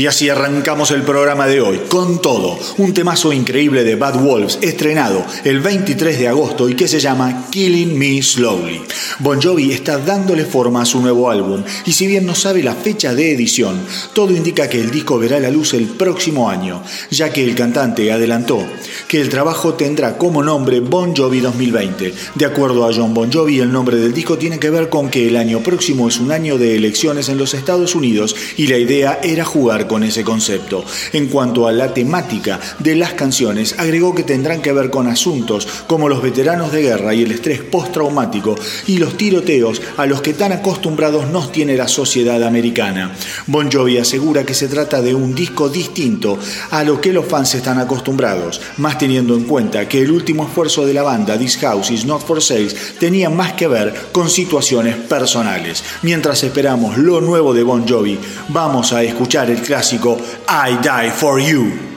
Y así arrancamos el programa de hoy, con todo, un temazo increíble de Bad Wolves, estrenado el 23 de agosto y que se llama Killing Me Slowly. Bon Jovi está dándole forma a su nuevo álbum y si bien no sabe la fecha de edición, todo indica que el disco verá la luz el próximo año, ya que el cantante adelantó que el trabajo tendrá como nombre Bon Jovi 2020. De acuerdo a John Bon Jovi, el nombre del disco tiene que ver con que el año próximo es un año de elecciones en los Estados Unidos y la idea era jugar con ese concepto. En cuanto a la temática de las canciones, agregó que tendrán que ver con asuntos como los veteranos de guerra y el estrés postraumático y los tiroteos a los que tan acostumbrados nos tiene la sociedad americana. Bon Jovi asegura que se trata de un disco distinto a lo que los fans están acostumbrados, más teniendo en cuenta que el último esfuerzo de la banda This House is Not for Sale tenía más que ver con situaciones personales. Mientras esperamos lo nuevo de Bon Jovi, vamos a escuchar el clásico clásico I Die For You.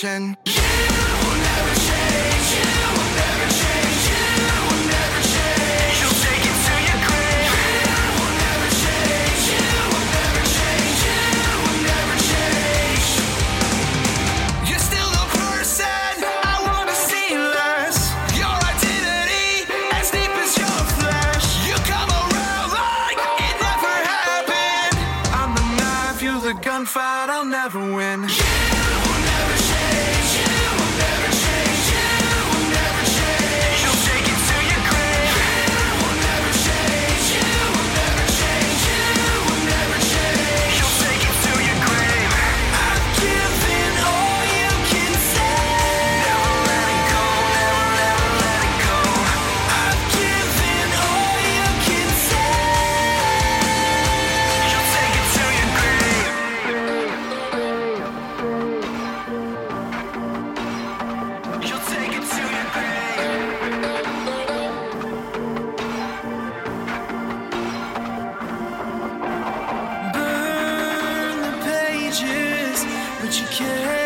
The but you can't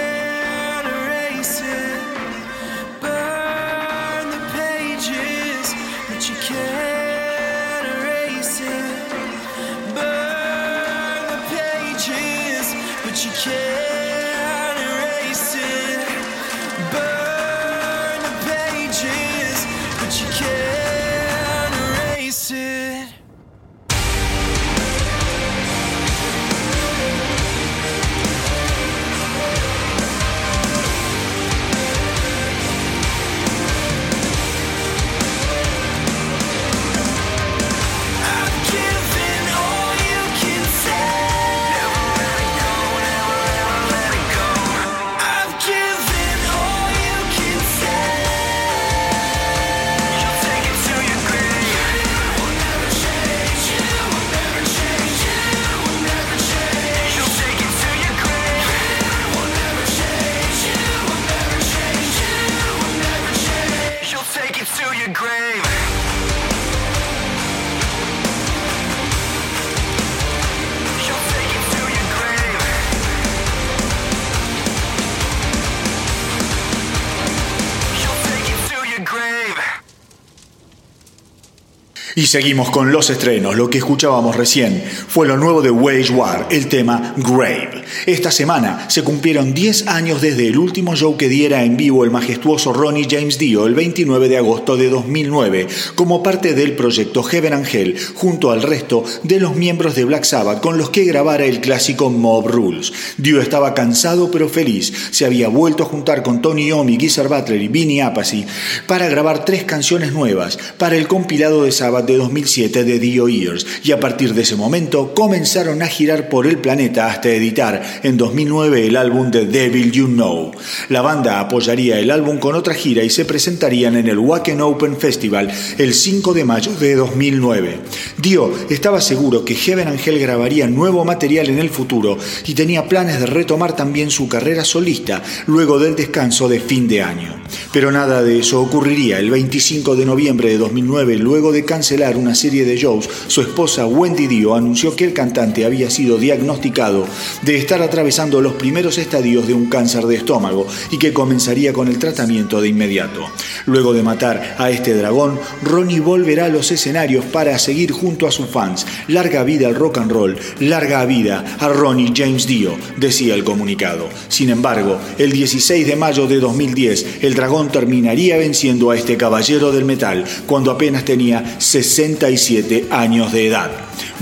seguimos con los estrenos. Lo que escuchábamos recién fue lo nuevo de Wage War, el tema Grave. Esta semana se cumplieron 10 años desde el último show que diera en vivo el majestuoso Ronnie James Dio el 29 de agosto de 2009, como parte del proyecto Heaven Angel, junto al resto de los miembros de Black Sabbath con los que grabara el clásico Mob Rules. Dio estaba cansado pero feliz. Se había vuelto a juntar con Tony Iommi, Geezer Butler y Vinnie Appice para grabar tres canciones nuevas para el compilado de Sabbath de 2007 de Dio Years y a partir de ese momento comenzaron a girar por el planeta hasta editar en 2009 el álbum The Devil You Know. La banda apoyaría el álbum con otra gira y se presentarían en el Wacken Open Festival el 5 de mayo de 2009. Dio estaba seguro que Heaven Angel grabaría nuevo material en el futuro y tenía planes de retomar también su carrera solista luego del descanso de fin de año. Pero nada de eso ocurriría el 25 de noviembre de 2009 luego de cancelar una serie de shows. Su esposa Wendy Dio anunció que el cantante había sido diagnosticado de estar atravesando los primeros estadios de un cáncer de estómago y que comenzaría con el tratamiento de inmediato. Luego de matar a este dragón, Ronnie volverá a los escenarios para seguir junto a sus fans. Larga vida al rock and roll, larga vida a Ronnie James Dio, decía el comunicado. Sin embargo, el 16 de mayo de 2010, el dragón terminaría venciendo a este caballero del metal cuando apenas tenía 67 años de edad.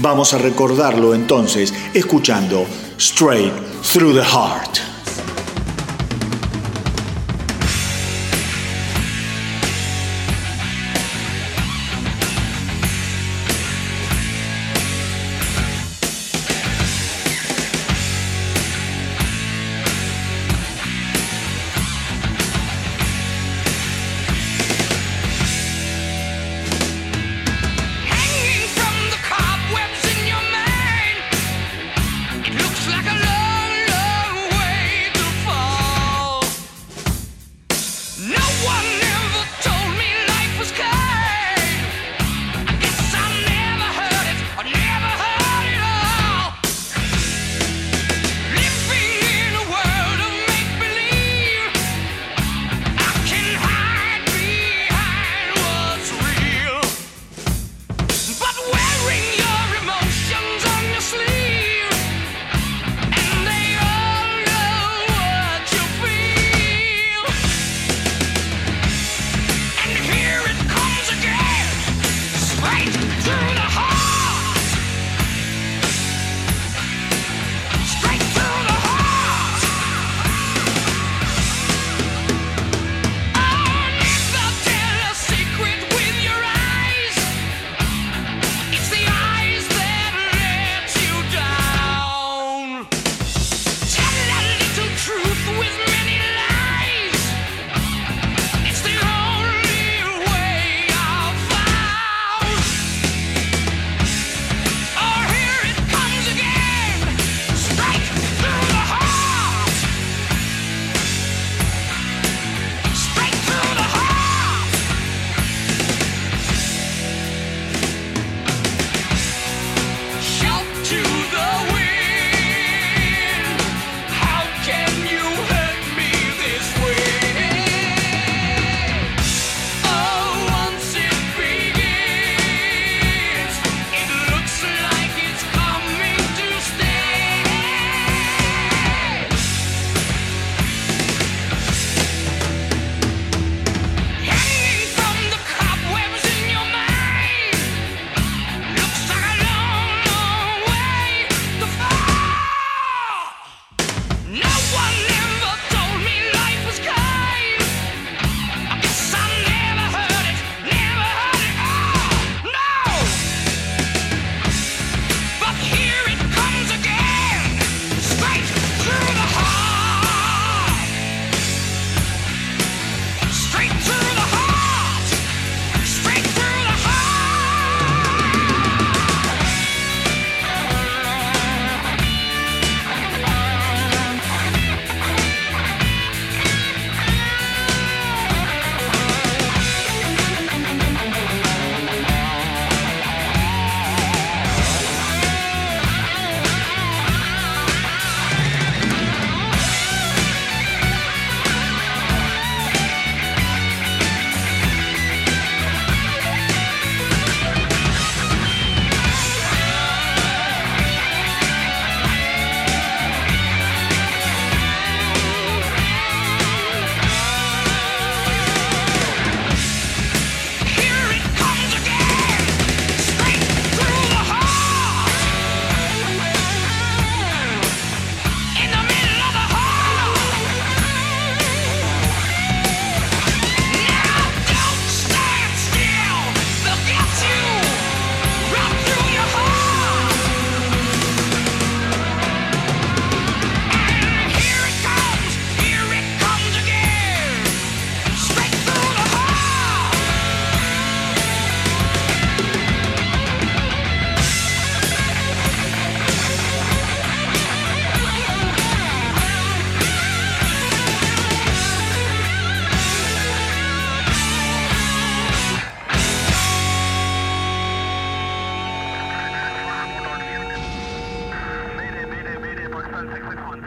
Vamos a recordarlo entonces escuchando Straight Through the Heart.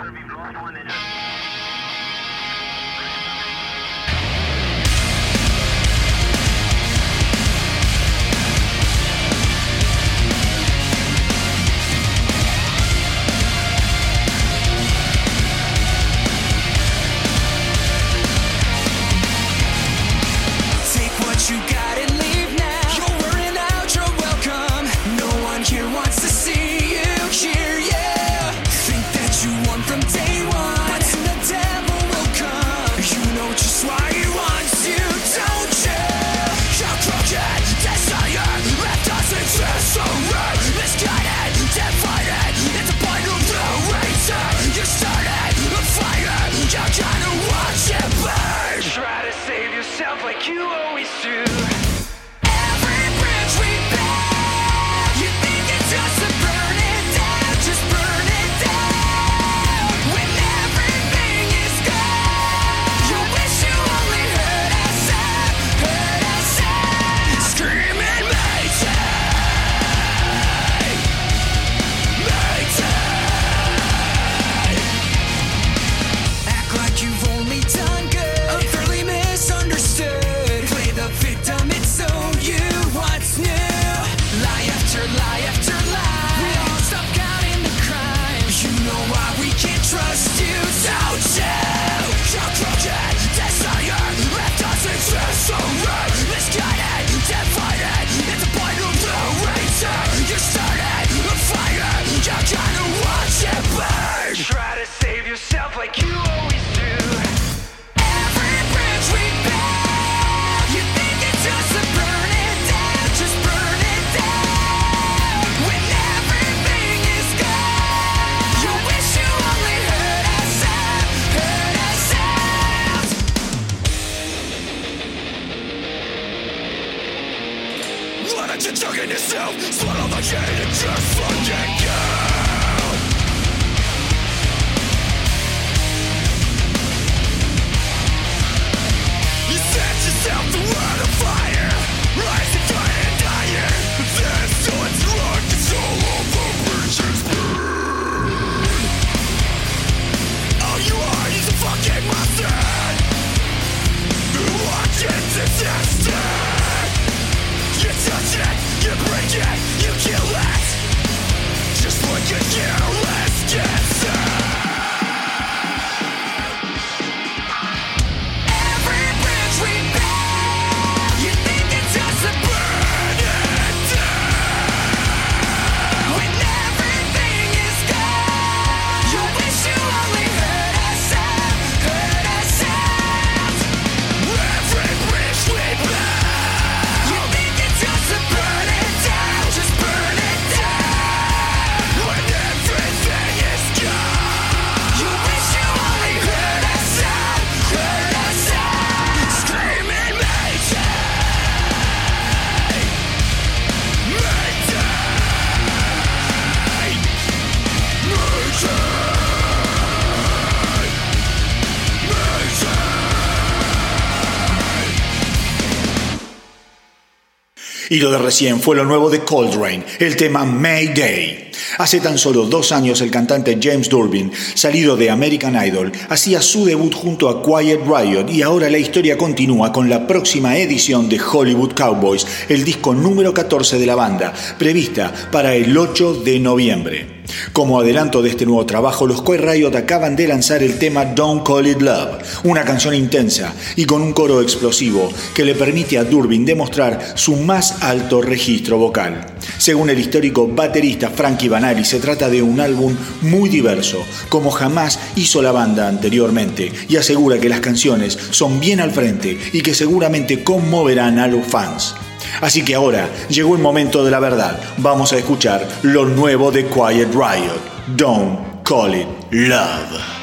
servir Y lo de recién fue lo nuevo de Coltrane, el tema Mayday. Hace tan solo dos años el cantante James Durbin, salido de American Idol, hacía su debut junto a Quiet Riot y ahora la historia continúa con la próxima edición de Hollywood Cowboys, el disco número 14 de la banda, prevista para el 8 de noviembre. Como adelanto de este nuevo trabajo, los Quiet Riot acaban de lanzar el tema Don't Call It Love, una canción intensa y con un coro explosivo que le permite a Durbin demostrar su más alto registro vocal. Según el histórico baterista Frankie Banali, se trata de un álbum muy diverso, como jamás hizo la banda anteriormente, y asegura que las canciones son bien al frente y que seguramente conmoverán a los fans. Así que ahora llegó el momento de la verdad. Vamos a escuchar lo nuevo de Quiet Riot. Don't call it love.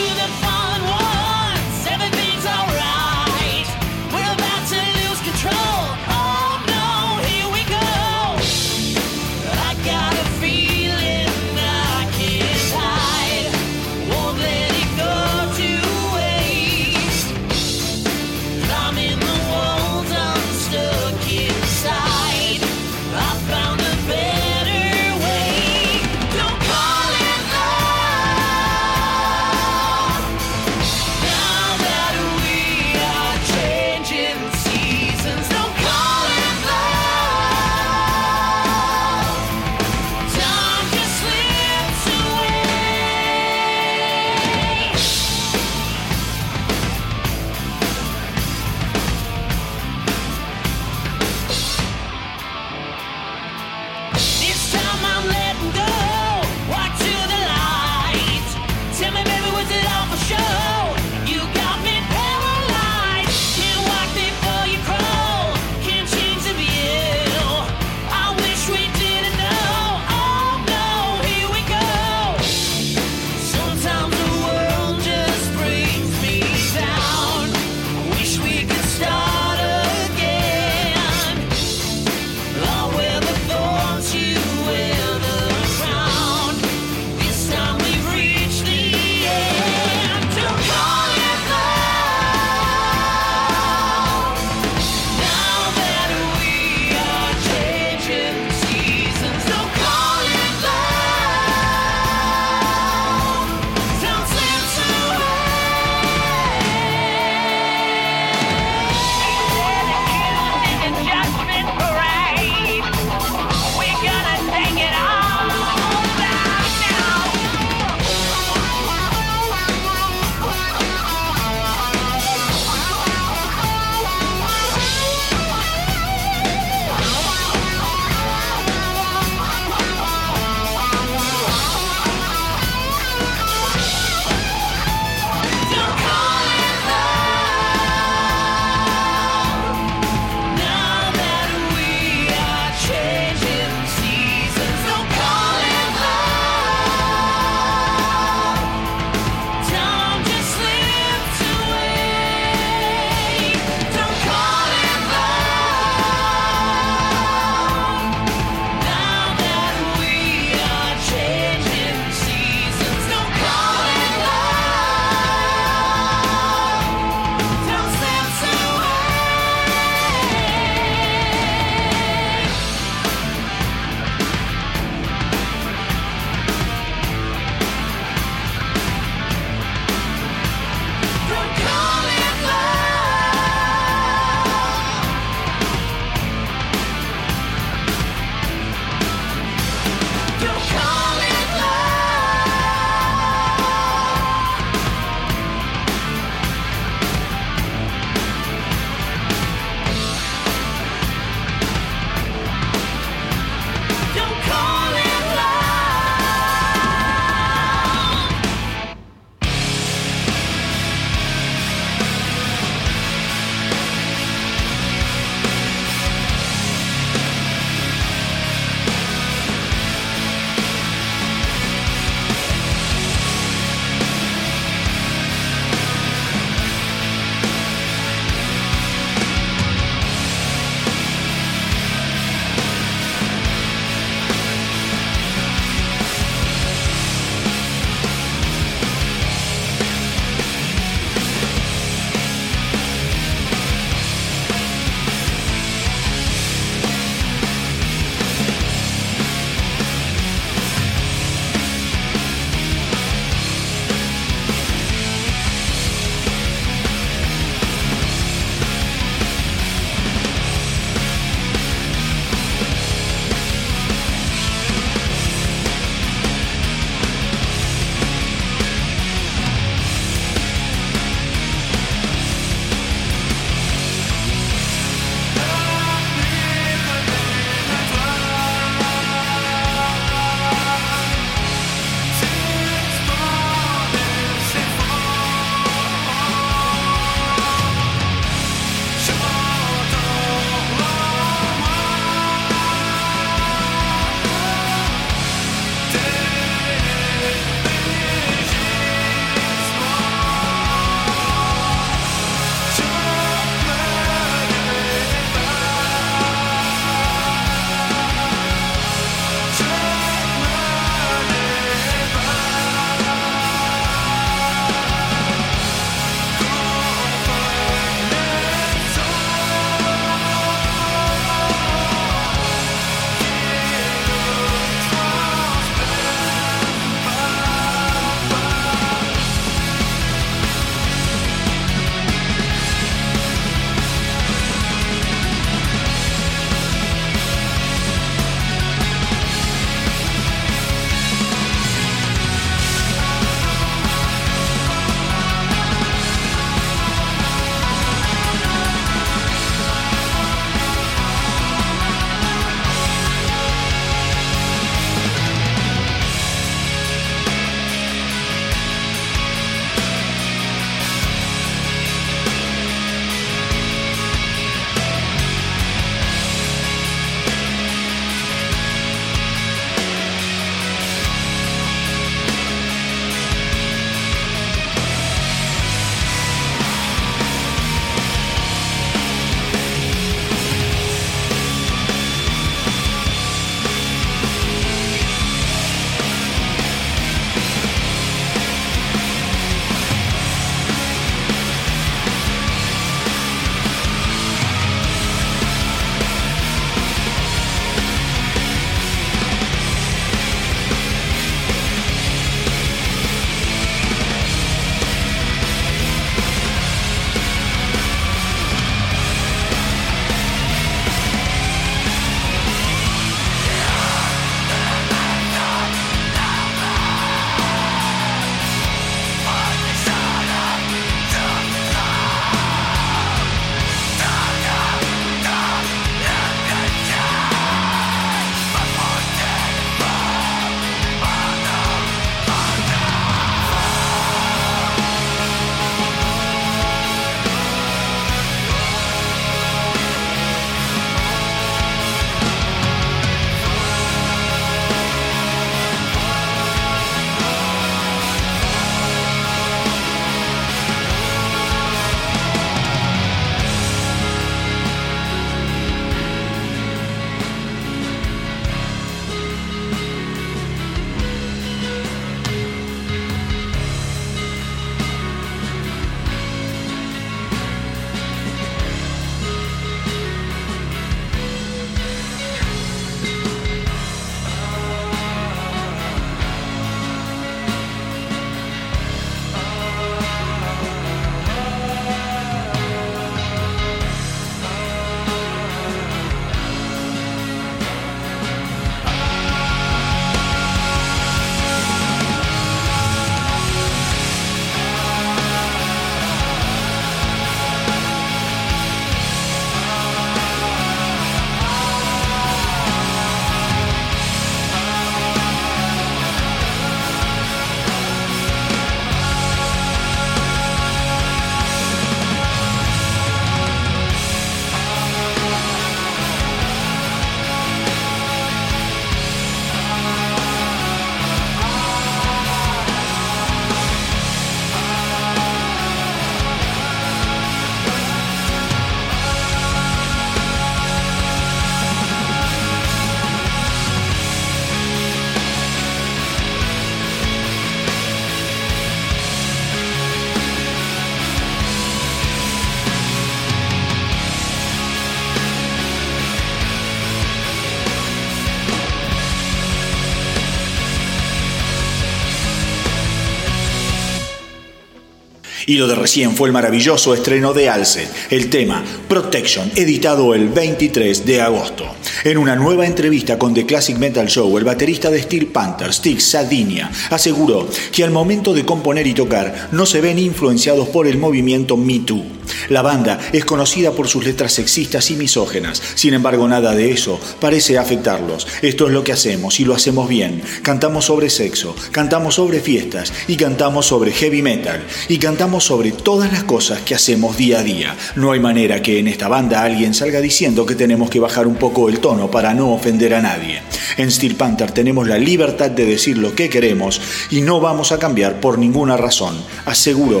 Y lo de recién fue el maravilloso estreno de Alce, el tema Protection, editado el 23 de agosto. En una nueva entrevista con The Classic Metal Show, el baterista de Steel Panther, Stig Sardinia, aseguró que al momento de componer y tocar no se ven influenciados por el movimiento Me Too. La banda es conocida por sus letras sexistas y misógenas, sin embargo nada de eso parece afectarlos. Esto es lo que hacemos y lo hacemos bien. Cantamos sobre sexo, cantamos sobre fiestas y cantamos sobre heavy metal y cantamos sobre todas las cosas que hacemos día a día. No hay manera que en esta banda alguien salga diciendo que tenemos que bajar un poco el tono para no ofender a nadie. En Steel Panther tenemos la libertad de decir lo que queremos y no vamos a cambiar por ninguna razón, aseguró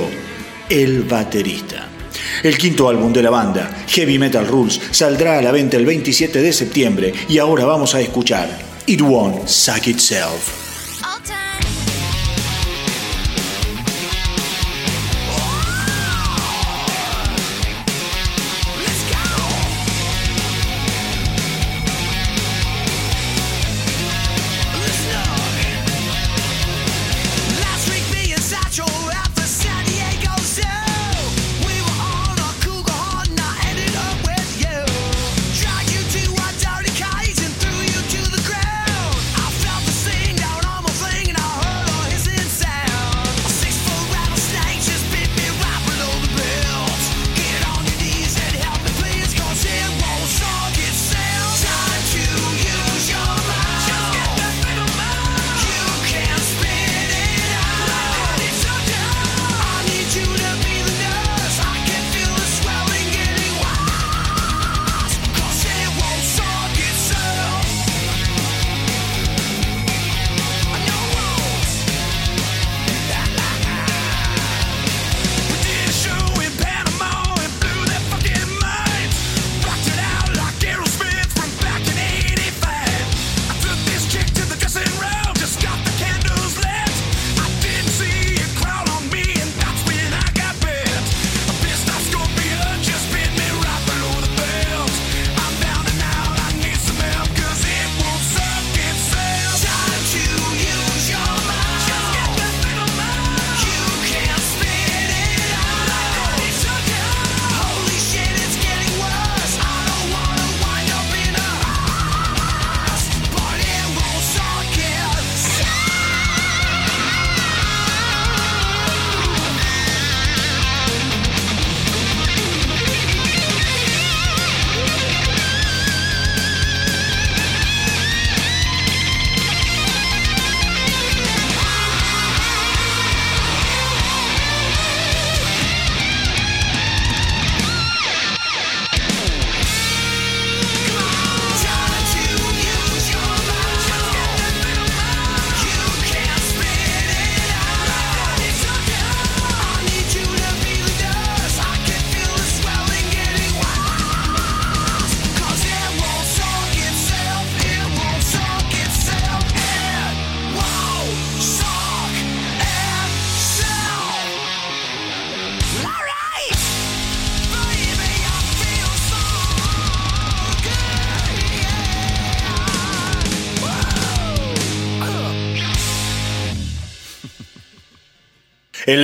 el baterista. El quinto álbum de la banda, Heavy Metal Rules, saldrá a la venta el 27 de septiembre y ahora vamos a escuchar It Won't Suck Itself.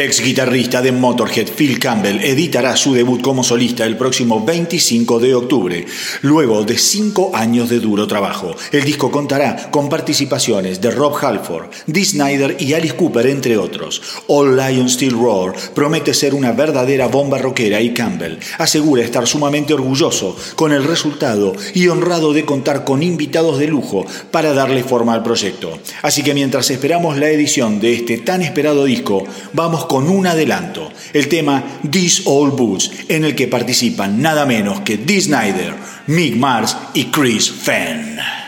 Ex guitarrista de Motorhead, Phil Campbell, editará su debut como solista el próximo 25 de octubre, luego de cinco años de duro trabajo. El disco contará con participaciones de Rob Halford, Dee Snyder y Alice Cooper, entre otros. All Lion Still Roar promete ser una verdadera bomba rockera y Campbell asegura estar sumamente orgulloso con el resultado y honrado de contar con invitados de lujo para darle forma al proyecto. Así que mientras esperamos la edición de este tan esperado disco, vamos con un adelanto, el tema These Old Boots, en el que participan nada menos que Dee Snyder, Mick Mars y Chris Fenn.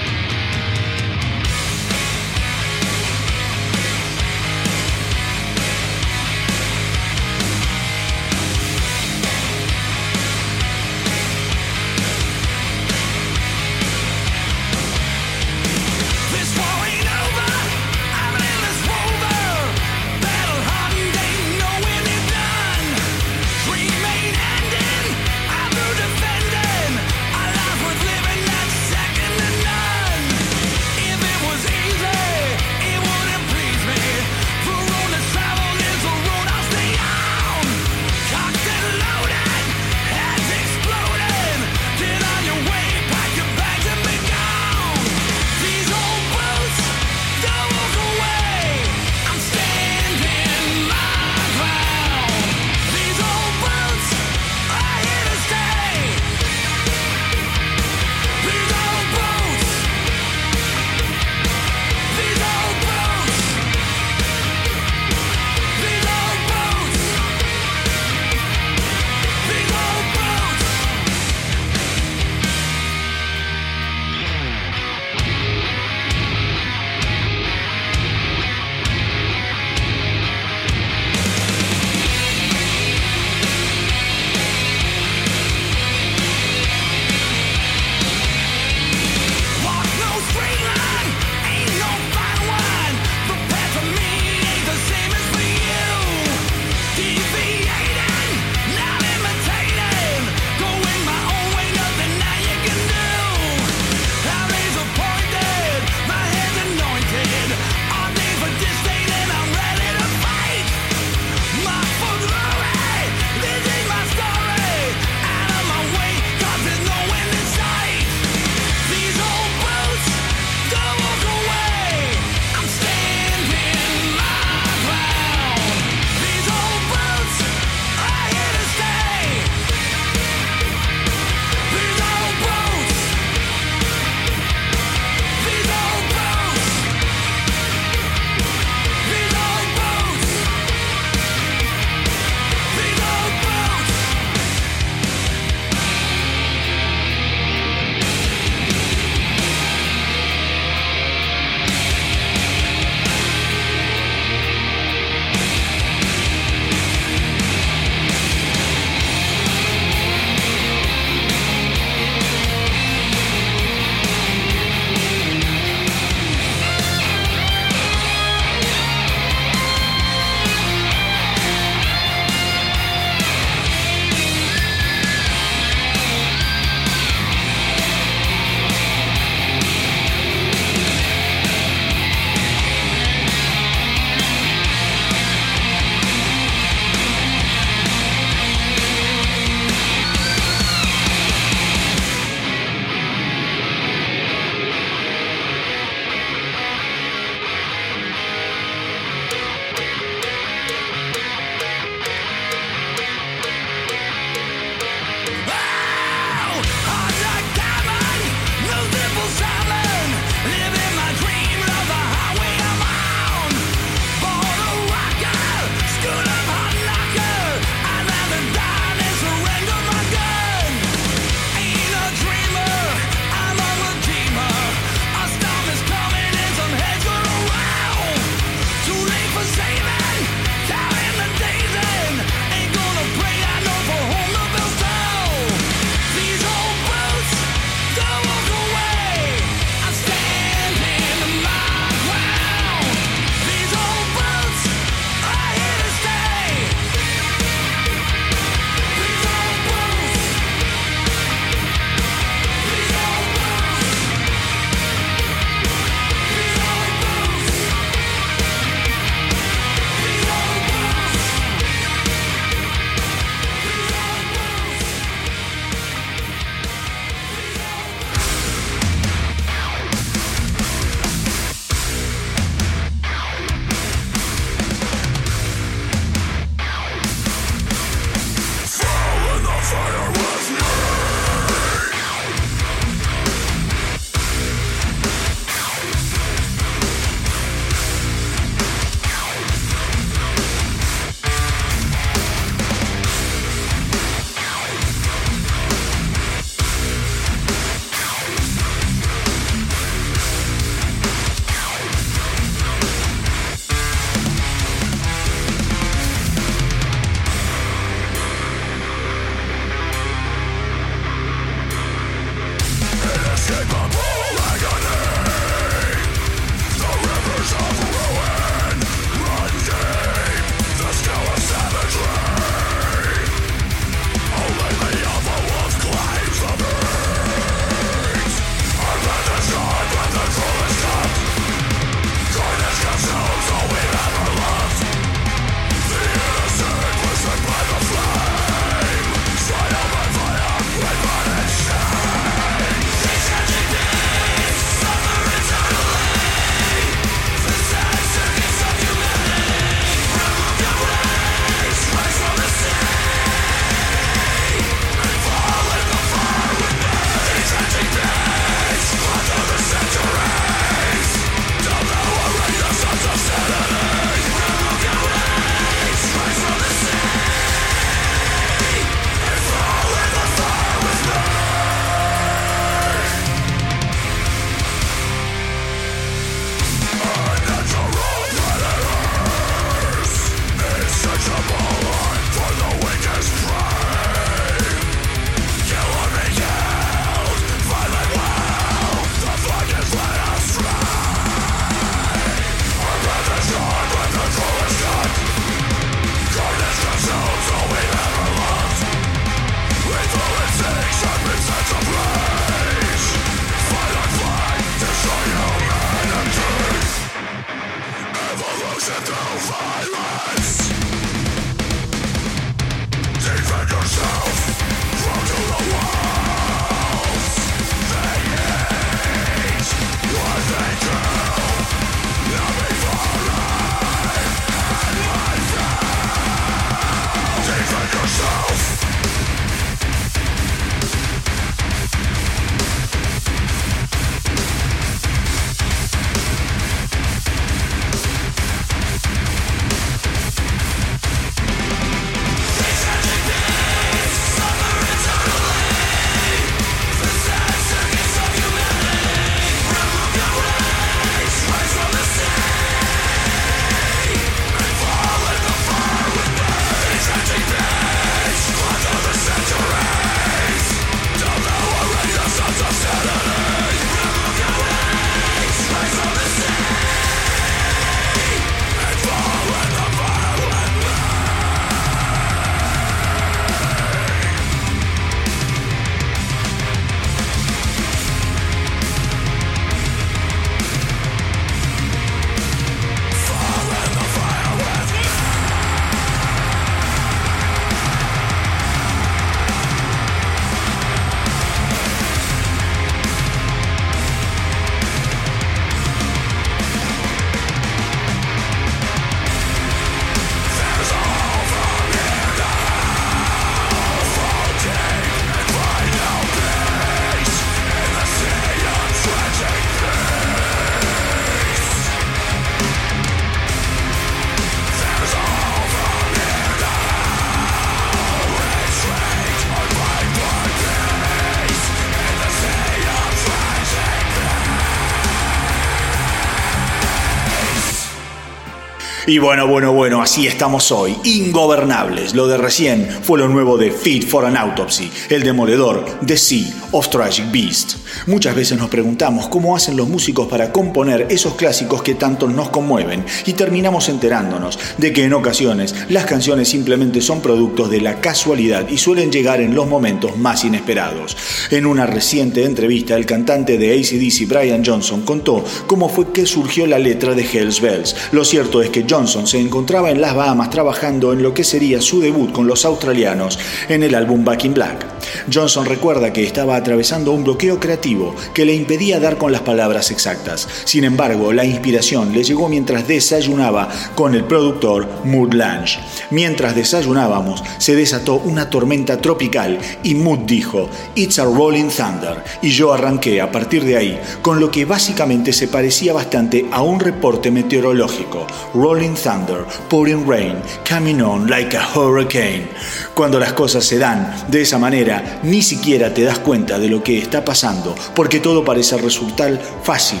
Y bueno, bueno, bueno, así estamos hoy, ingobernables. Lo de recién fue lo nuevo de Fit for an Autopsy, el demoledor The Sea of Tragic Beast. Muchas veces nos preguntamos cómo hacen los músicos para componer esos clásicos que tanto nos conmueven y terminamos enterándonos de que en ocasiones las canciones simplemente son productos de la casualidad y suelen llegar en los momentos más inesperados. En una reciente entrevista, el cantante de ACDC, Brian Johnson, contó cómo fue que surgió la letra de Hells Bells. Lo cierto es que Johnson se encontraba en las Bahamas trabajando en lo que sería su debut con los australianos en el álbum Back in Black. Johnson recuerda que estaba atravesando un bloqueo creativo que le impedía dar con las palabras exactas. Sin embargo, la inspiración le llegó mientras desayunaba con el productor Mood Lange. Mientras desayunábamos, se desató una tormenta tropical y Mood dijo, It's a Rolling Thunder, y yo arranqué a partir de ahí con lo que básicamente se parecía bastante a un reporte meteorológico. Rolling Thunder, pouring rain, coming on like a hurricane. Cuando las cosas se dan de esa manera, ni siquiera te das cuenta de lo que está pasando, porque todo parece resultar fácil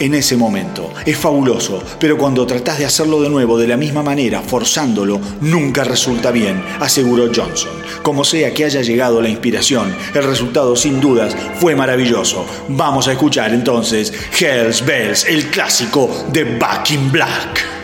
en ese momento. Es fabuloso, pero cuando tratás de hacerlo de nuevo de la misma manera, forzándolo, nunca resulta bien, aseguró Johnson. Como sea que haya llegado la inspiración, el resultado sin dudas fue maravilloso. Vamos a escuchar entonces Hells Bells, el clásico de Back in Black.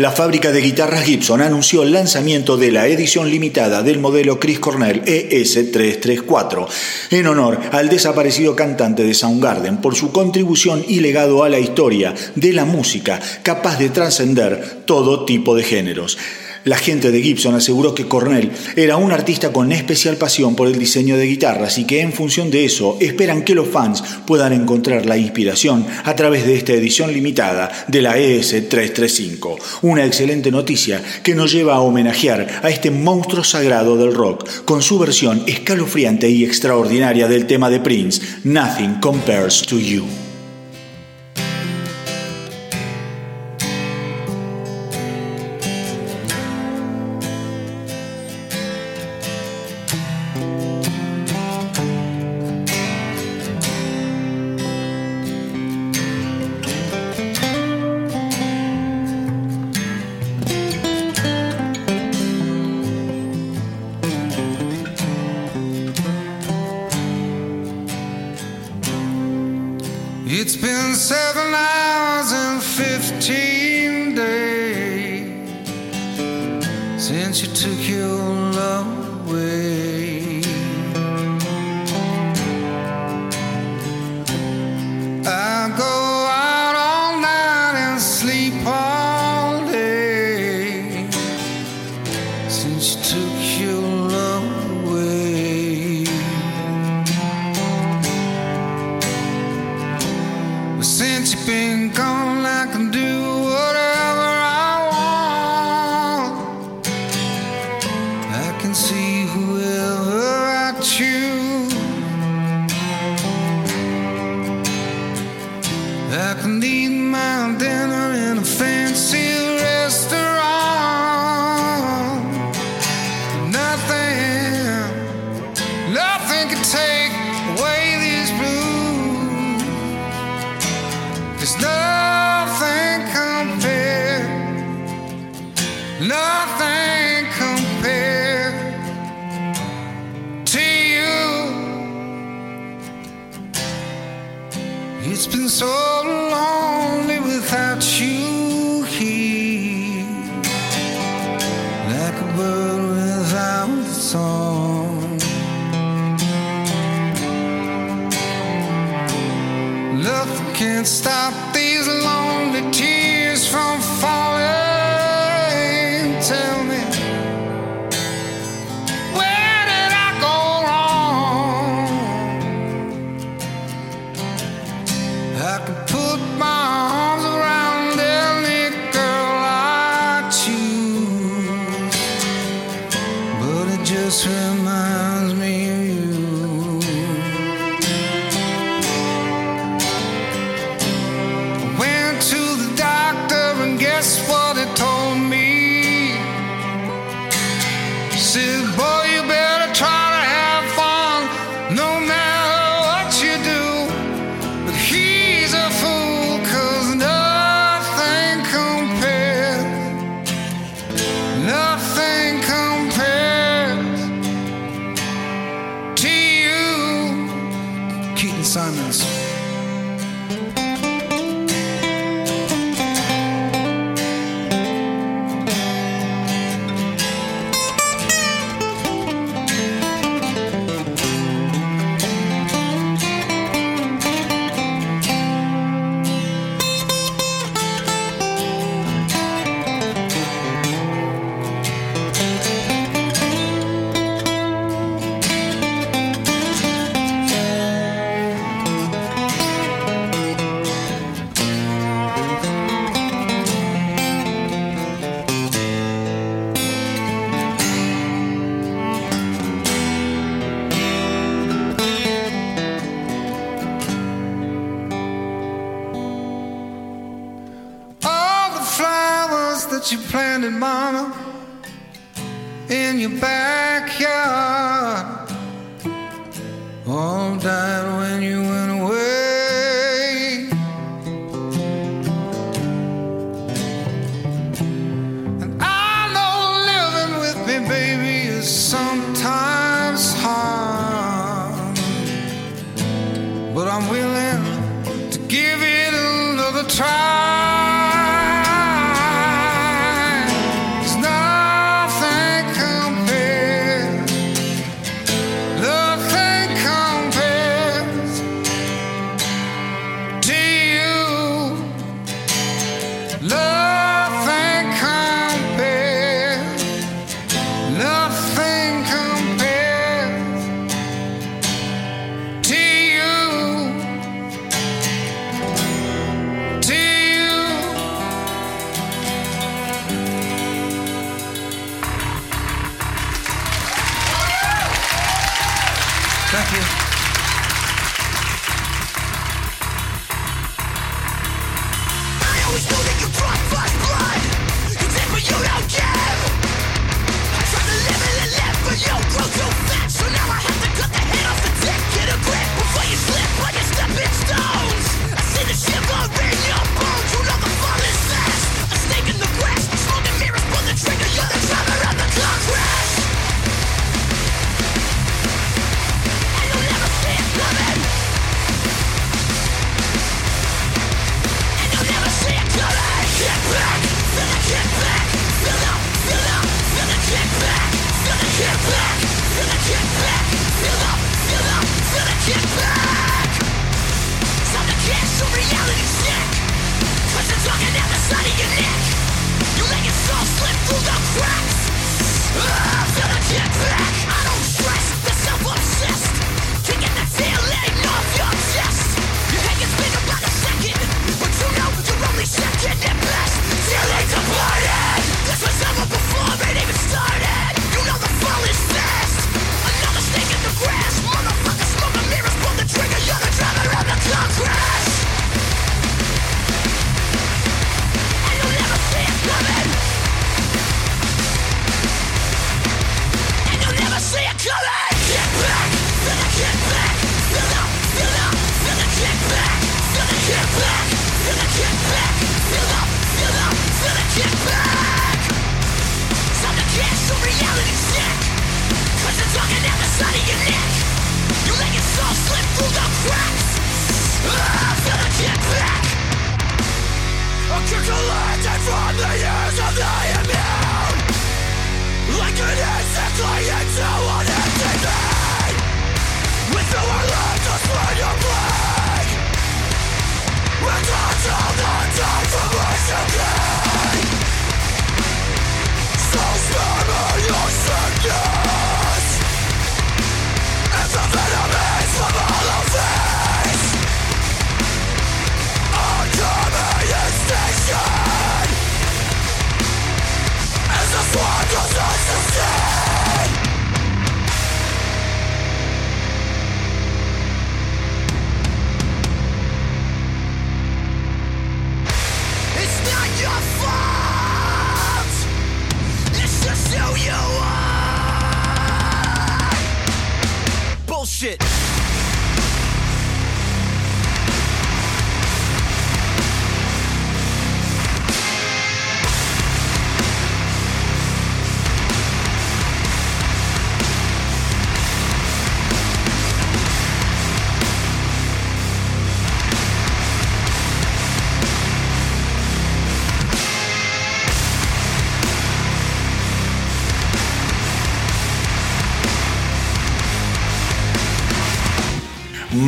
La fábrica de guitarras Gibson anunció el lanzamiento de la edición limitada del modelo Chris Cornell ES334 en honor al desaparecido cantante de Soundgarden por su contribución y legado a la historia de la música capaz de trascender todo tipo de géneros. La gente de Gibson aseguró que Cornell era un artista con especial pasión por el diseño de guitarras y que en función de eso esperan que los fans puedan encontrar la inspiración a través de esta edición limitada de la ES335. Una excelente noticia que nos lleva a homenajear a este monstruo sagrado del rock con su versión escalofriante y extraordinaria del tema de Prince, Nothing Compares to You.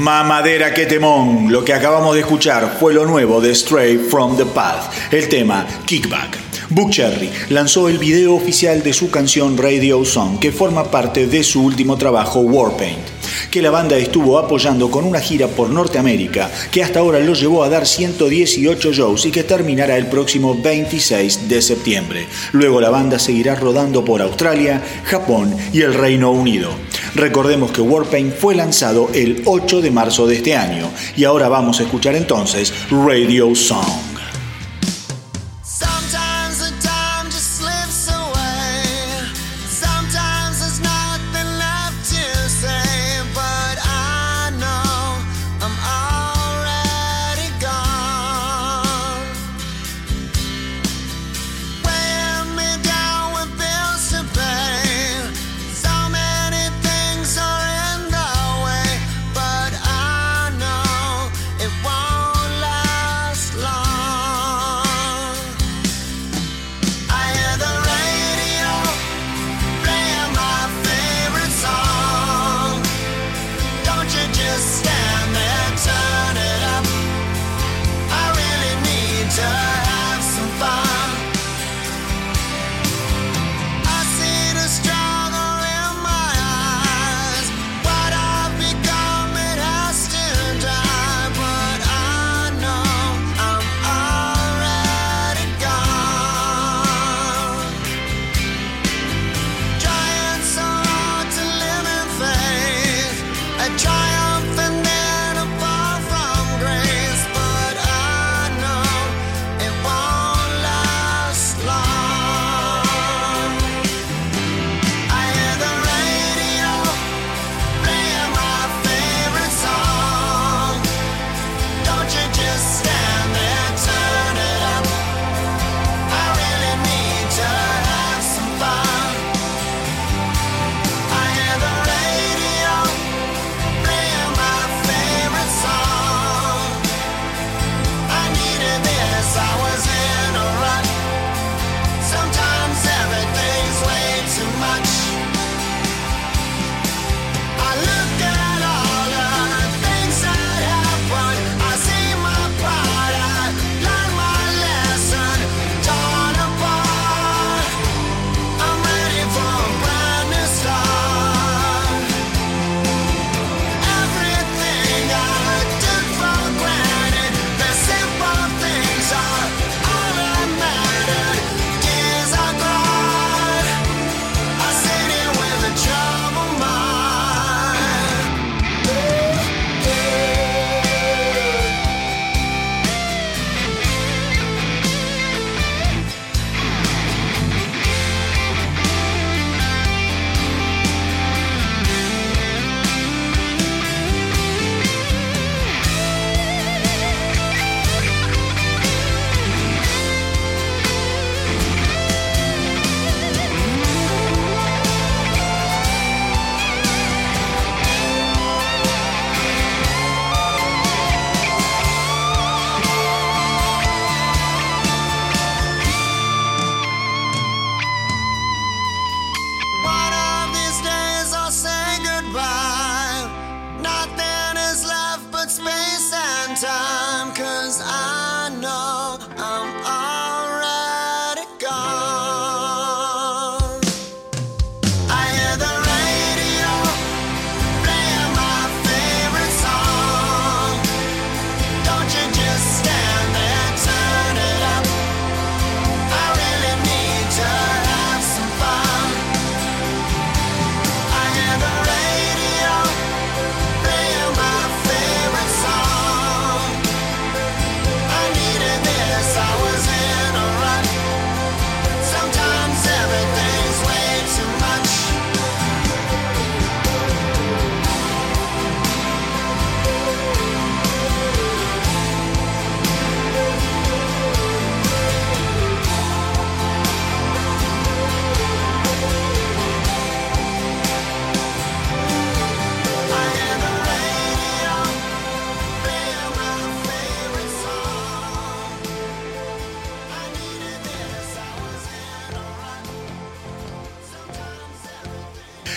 Mamadera que temón, lo que acabamos de escuchar fue lo nuevo de Stray from the Path, el tema Kickback. Book Cherry lanzó el video oficial de su canción Radio Song, que forma parte de su último trabajo Warpaint, que la banda estuvo apoyando con una gira por Norteamérica, que hasta ahora lo llevó a dar 118 shows y que terminará el próximo 26 de septiembre. Luego la banda seguirá rodando por Australia, Japón y el Reino Unido. Recordemos que Warpaint fue lanzado el 8 de marzo de este año y ahora vamos a escuchar entonces Radio Sound.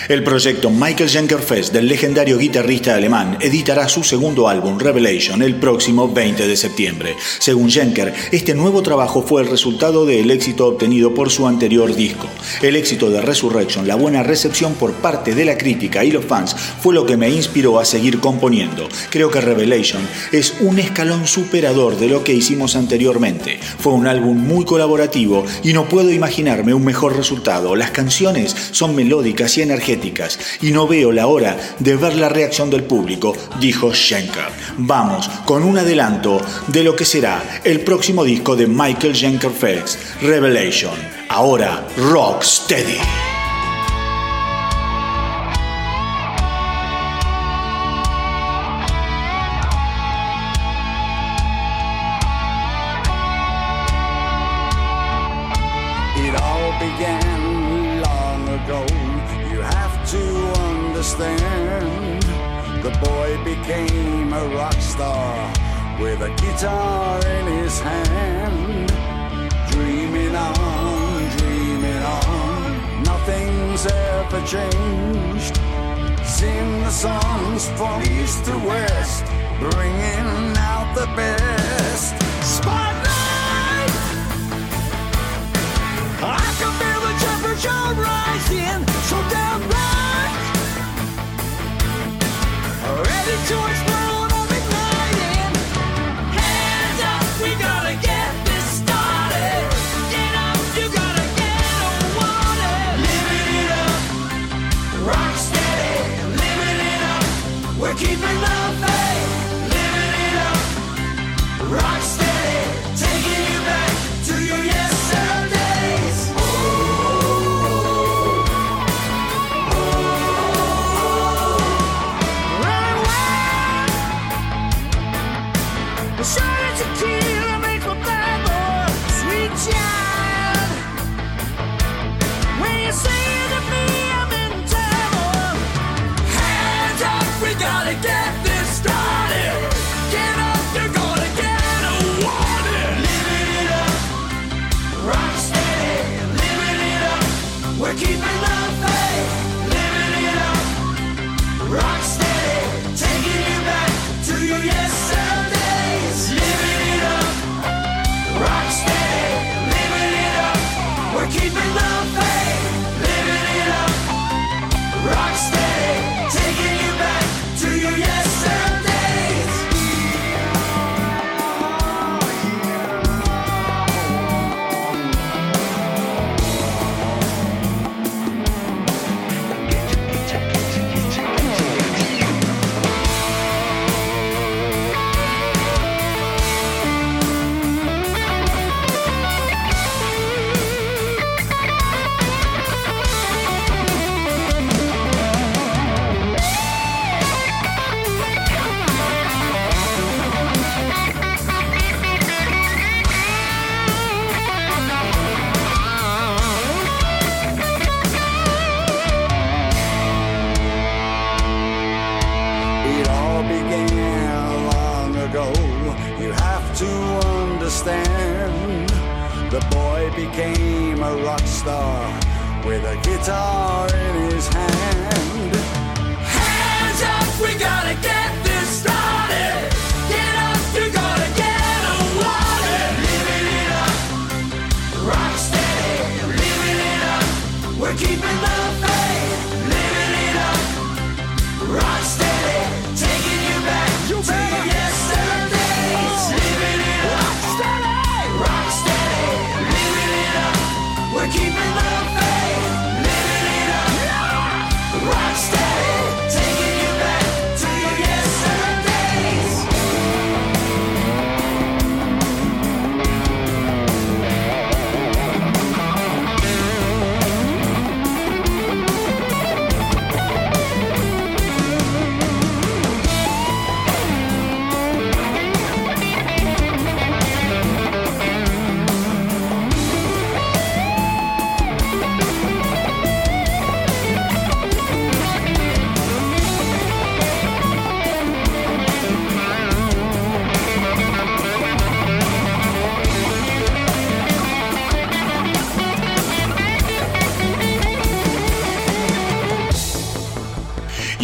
El proyecto Michael Schenker Fest del legendario guitarrista alemán editará su segundo álbum Revelation el próximo 20 de septiembre. Según Schenker, este nuevo trabajo fue el resultado del éxito obtenido por su anterior disco. El éxito de Resurrection, la buena recepción por parte de la crítica y los fans fue lo que me inspiró a seguir componiendo. Creo que Revelation es un escalón superador de lo que hicimos anteriormente. Fue un álbum muy colaborativo y no puedo imaginarme un mejor resultado. Las canciones son melódicas y energéticas y no veo la hora de ver la reacción del público, dijo Schenker. Vamos con un adelanto de lo que será el próximo disco de Michael Schenker Fest, Revelation. Ahora, Rock rock star with a guitar in his hand. Dreaming on, dreaming on. Nothing's ever changed. Sing the songs from east to west, bringing out the best. Spotlight! I can feel the temperature rising, so damn right. Ready to explode,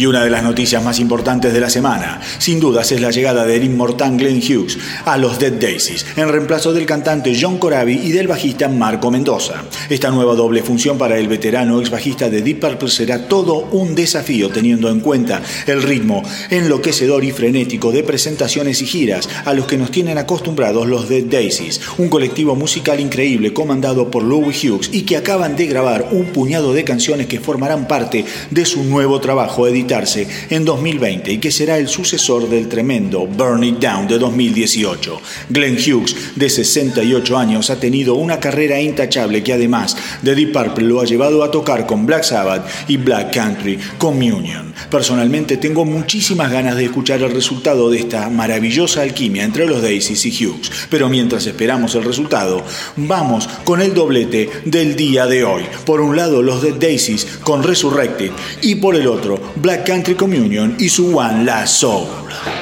Y una de las noticias más importantes de la semana, sin dudas, es la llegada del inmortal Glenn Hughes a los Dead Daisies, en reemplazo del cantante John Corabi y del bajista Marco Mendoza. Esta nueva doble función para el veterano ex bajista de Deep Purple será todo un desafío teniendo en cuenta el ritmo enloquecedor y frenético de presentaciones y giras a los que nos tienen acostumbrados los Dead Daisies, un colectivo musical increíble comandado por Louis Hughes y que acaban de grabar un puñado de canciones que formarán parte de su nuevo trabajo a en 2020 y que será el sucesor del tremendo Burn It Down de 2018. Glenn Hughes, de 68 años, ha tenido una carrera intachable que además de Deep Purple lo ha llevado a tocar con Black Sabbath y Black Country Communion. Personalmente tengo muchísimas ganas de escuchar el resultado de esta maravillosa alquimia entre los Daisies y Hughes, pero mientras esperamos el resultado, vamos con el doblete del día de hoy. Por un lado los Dead Daisies con Resurrected y por el otro Black Country Communion y su One Last Soul.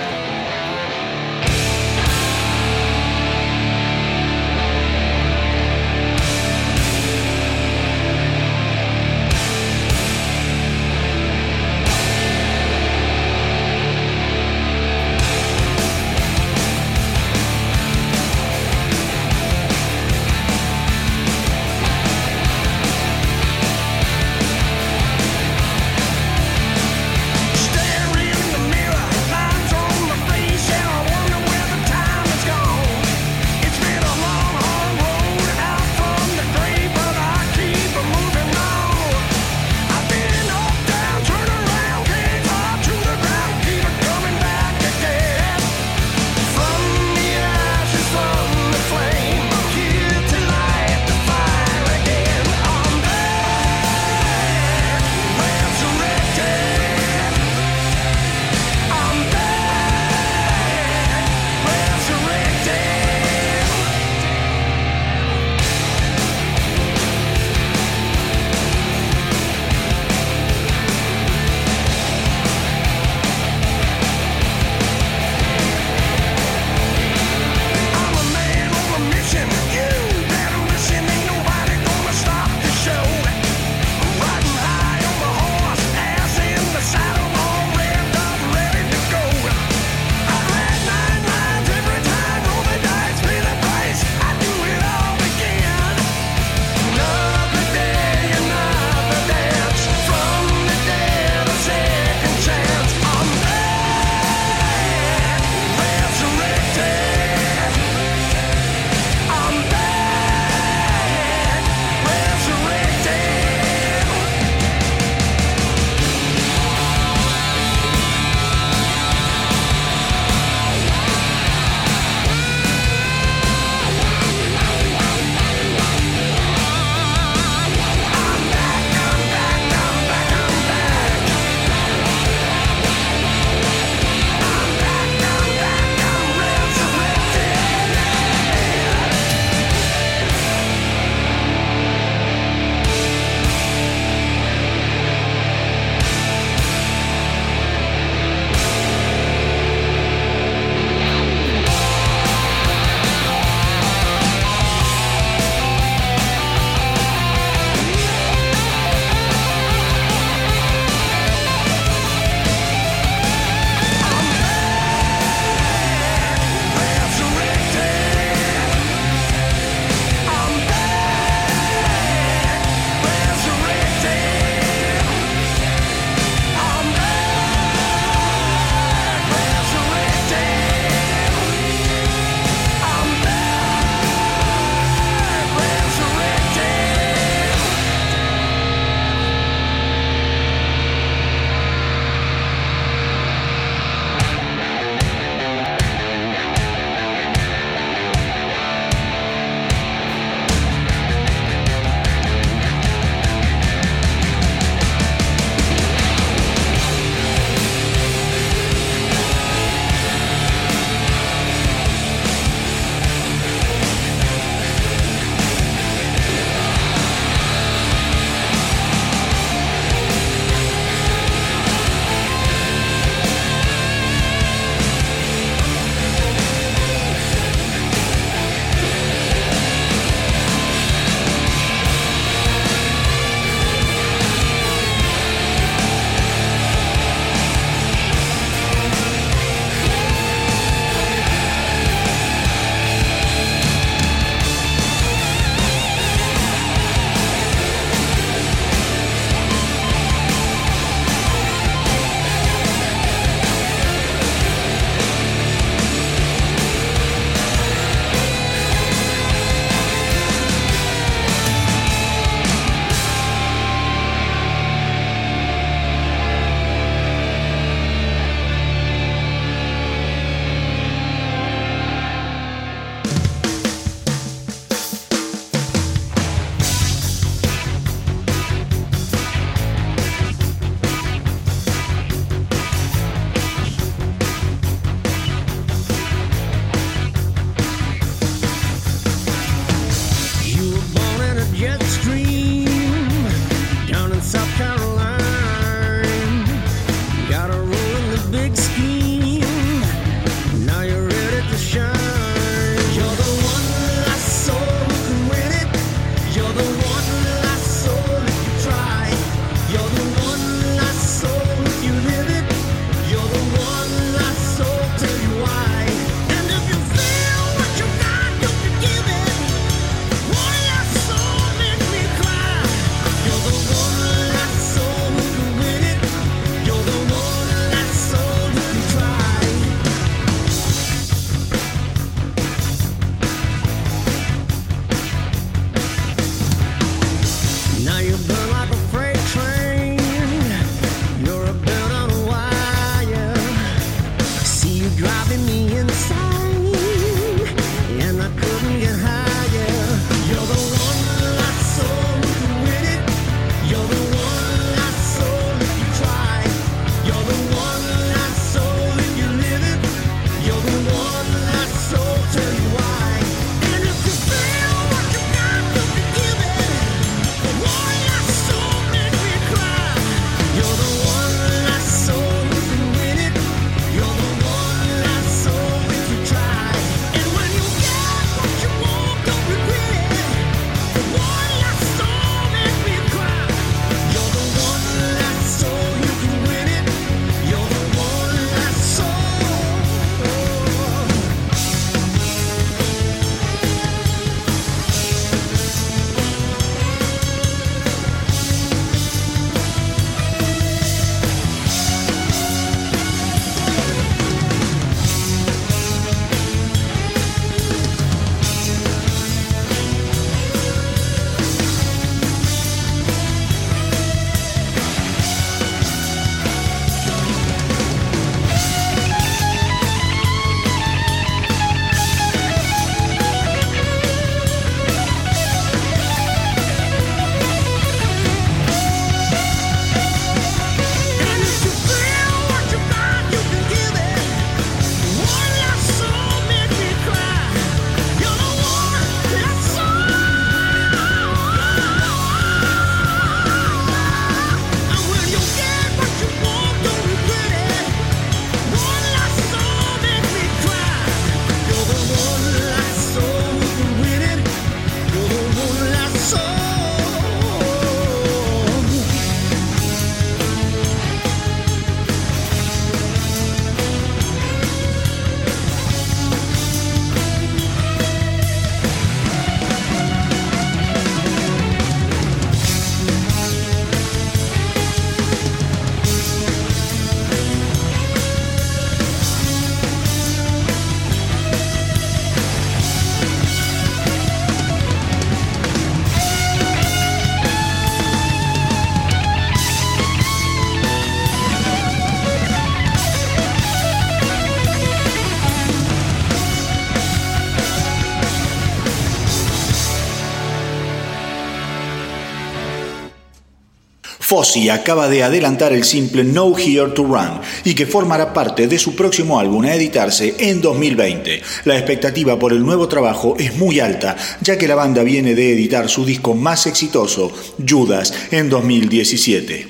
Fozzy acaba de adelantar el simple No Here to Run y que formará parte de su próximo álbum a editarse en 2020. La expectativa por el nuevo trabajo es muy alta, ya que la banda viene de editar su disco más exitoso, Judas, en 2017.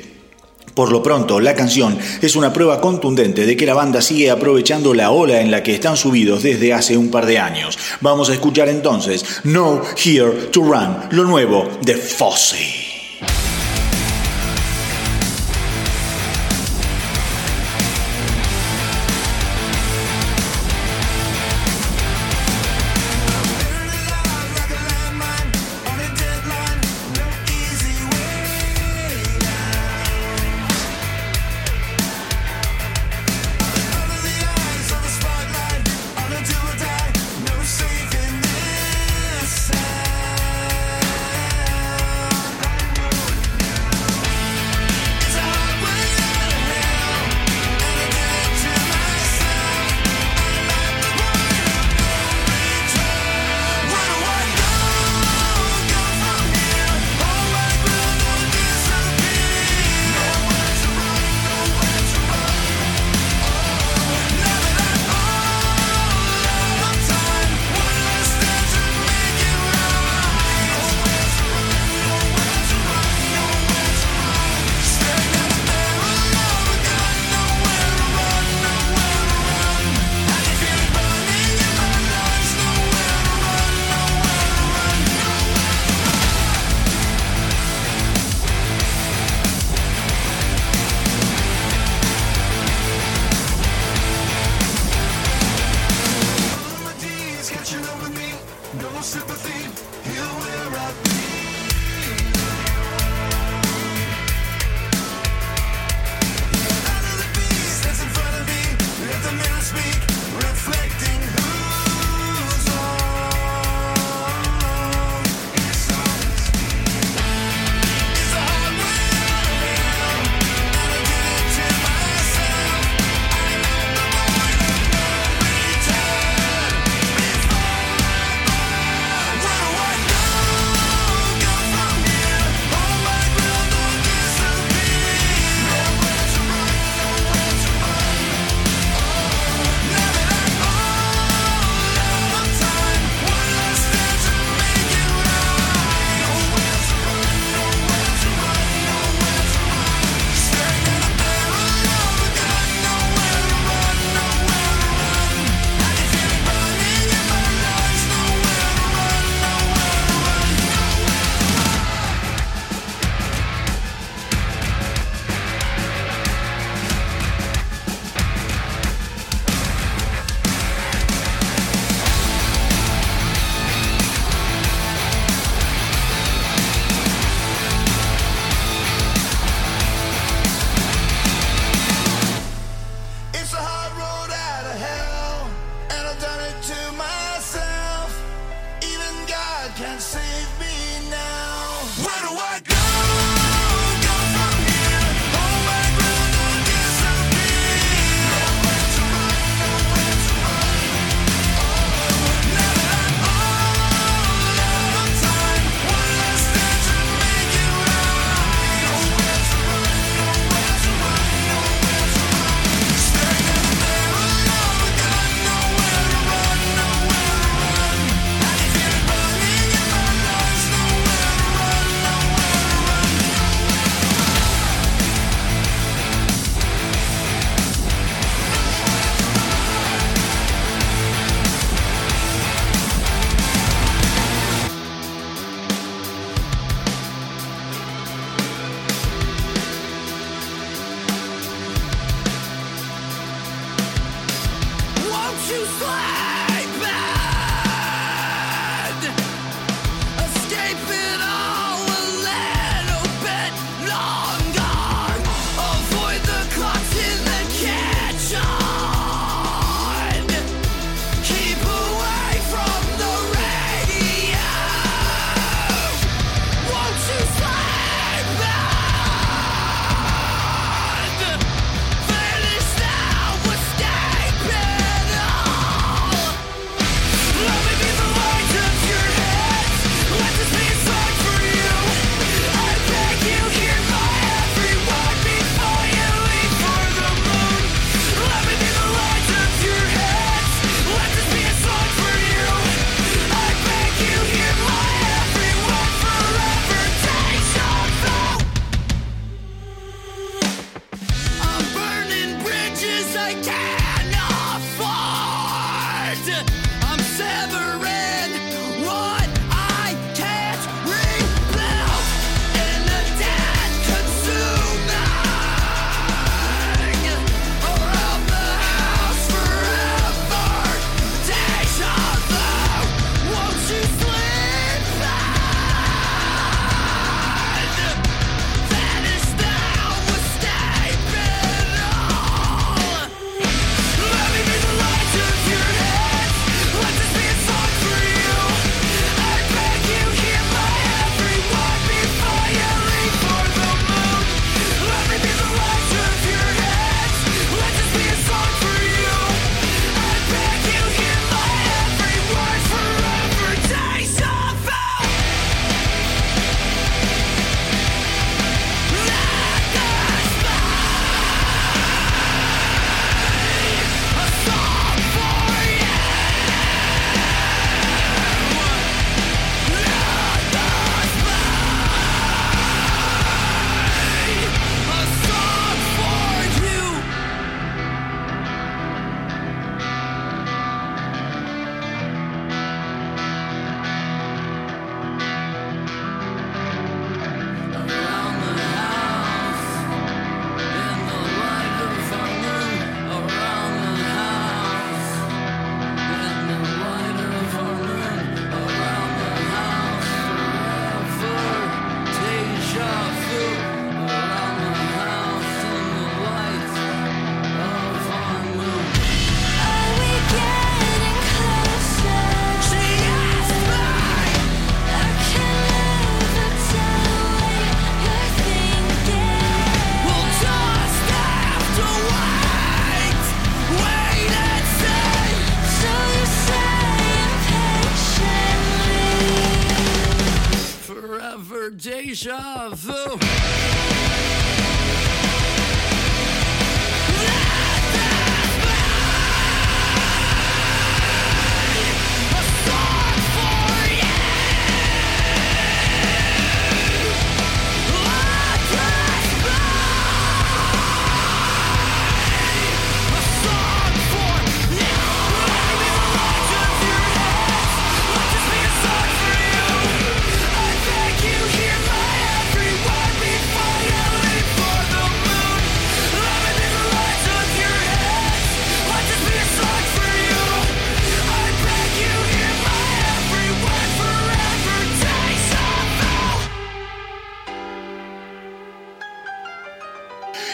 Por lo pronto, la canción es una prueba contundente de que la banda sigue aprovechando la ola en la que están subidos desde hace un par de años. Vamos a escuchar entonces No Here to Run, lo nuevo de Fozzy.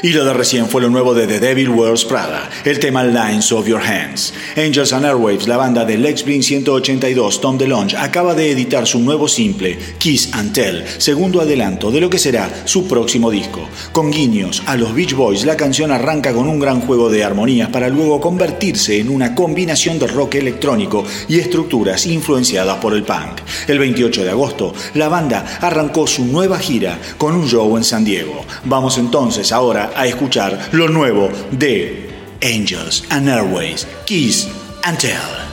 Y lo de recién fue lo nuevo de The Devil Wears Prada, el tema Lines of Your Hands. Angels and Airwaves, la banda de Lex Blin 182, Tom DeLonge, acaba de editar su nuevo simple, Kiss and Tell, segundo adelanto de lo que será su próximo disco. Con guiños a los Beach Boys, la canción arranca con un gran juego de armonías para luego convertirse en una combinación de rock electrónico y estructuras influenciadas por el punk. El 28 de agosto, la banda arrancó su nueva gira con un show en San Diego. Vamos entonces ahora a escuchar lo nuevo de Angels and Airways, Kiss and Tell.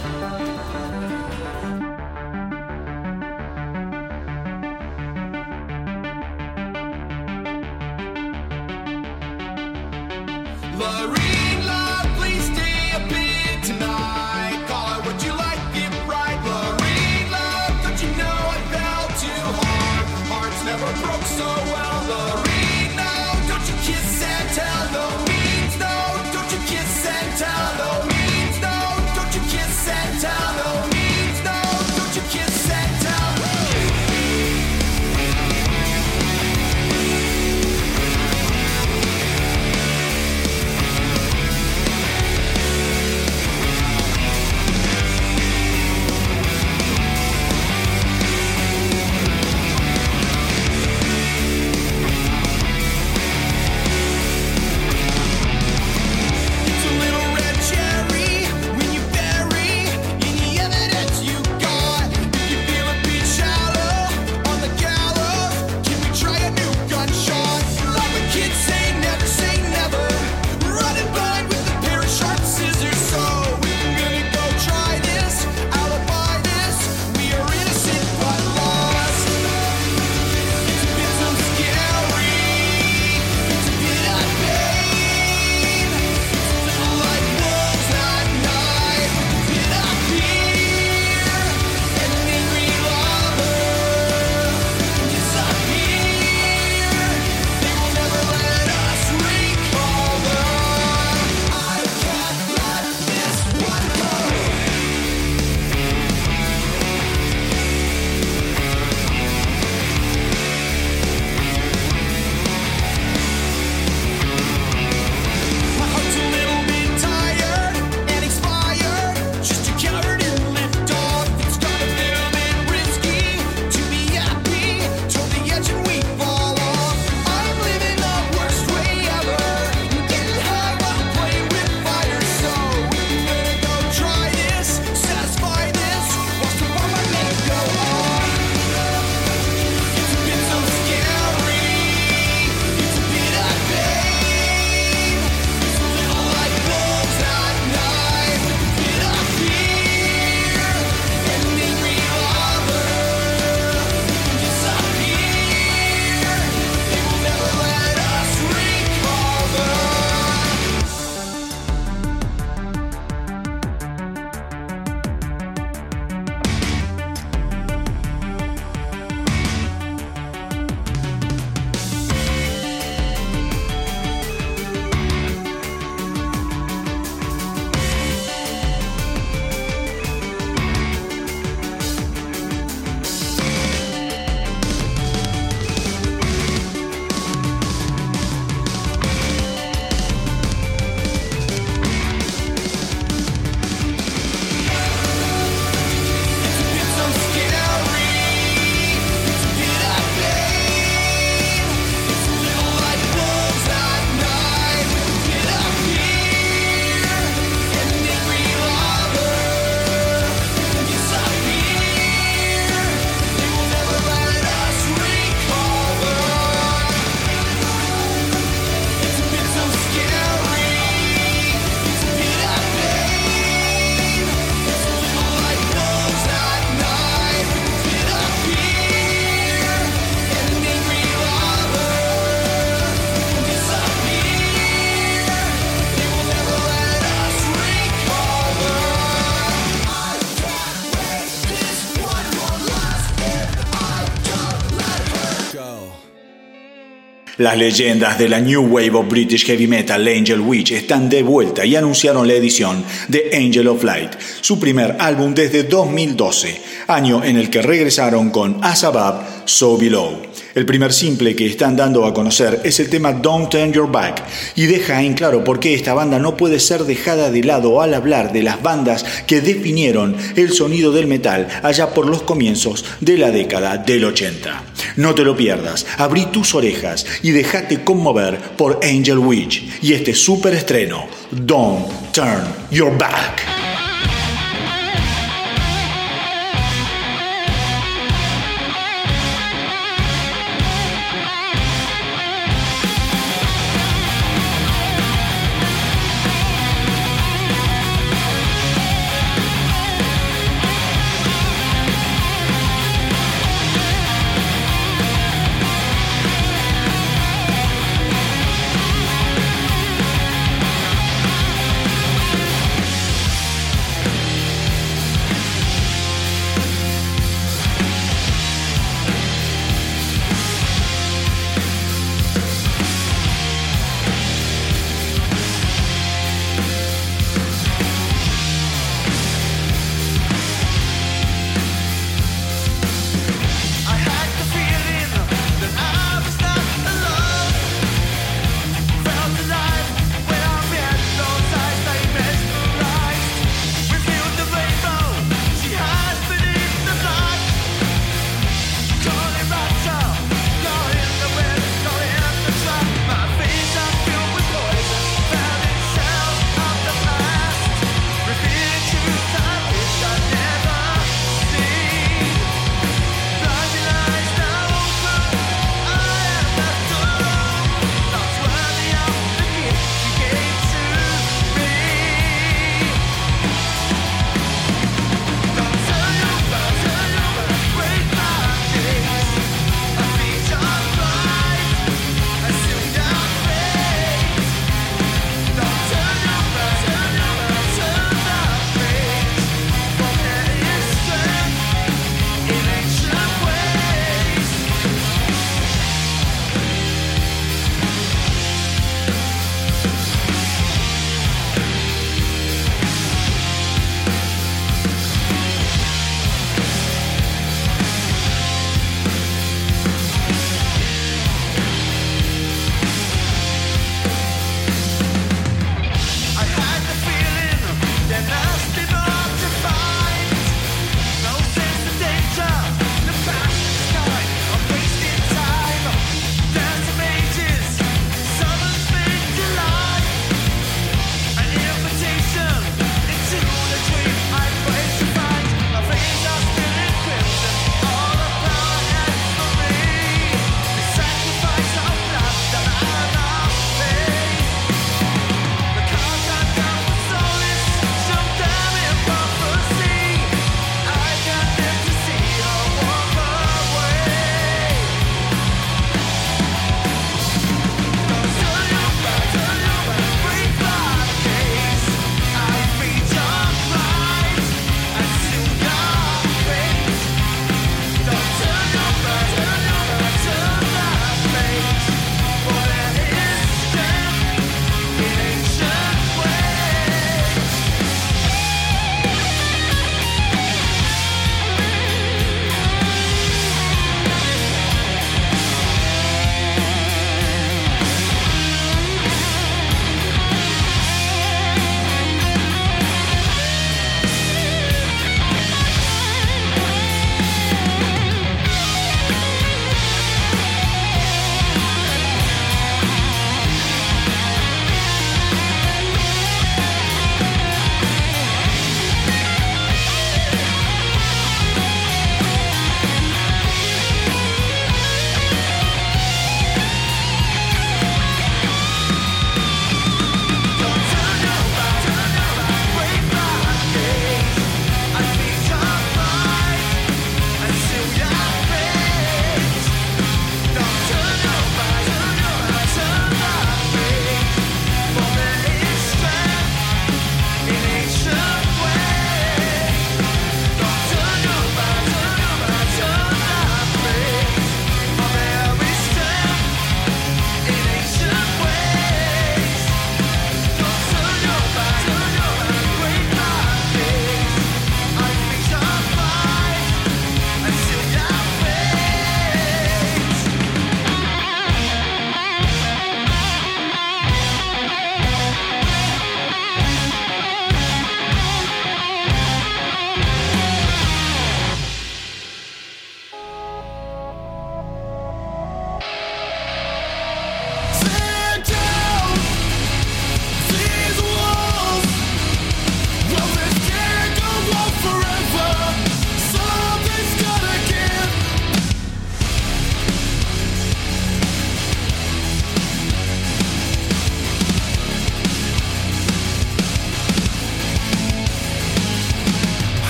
Las leyendas de la New Wave of British Heavy Metal Angel Witch están de vuelta y anunciaron la edición de Angel of Light, su primer álbum desde 2012, año en el que regresaron con As Above, So Below. El primer simple que están dando a conocer es el tema Don't Turn Your Back y deja en claro por qué esta banda no puede ser dejada de lado al hablar de las bandas que definieron el sonido del metal allá por los comienzos de la década del 80. No te lo pierdas, abrí tus orejas y déjate conmover por Angel Witch y este super estreno, Don't Turn Your Back.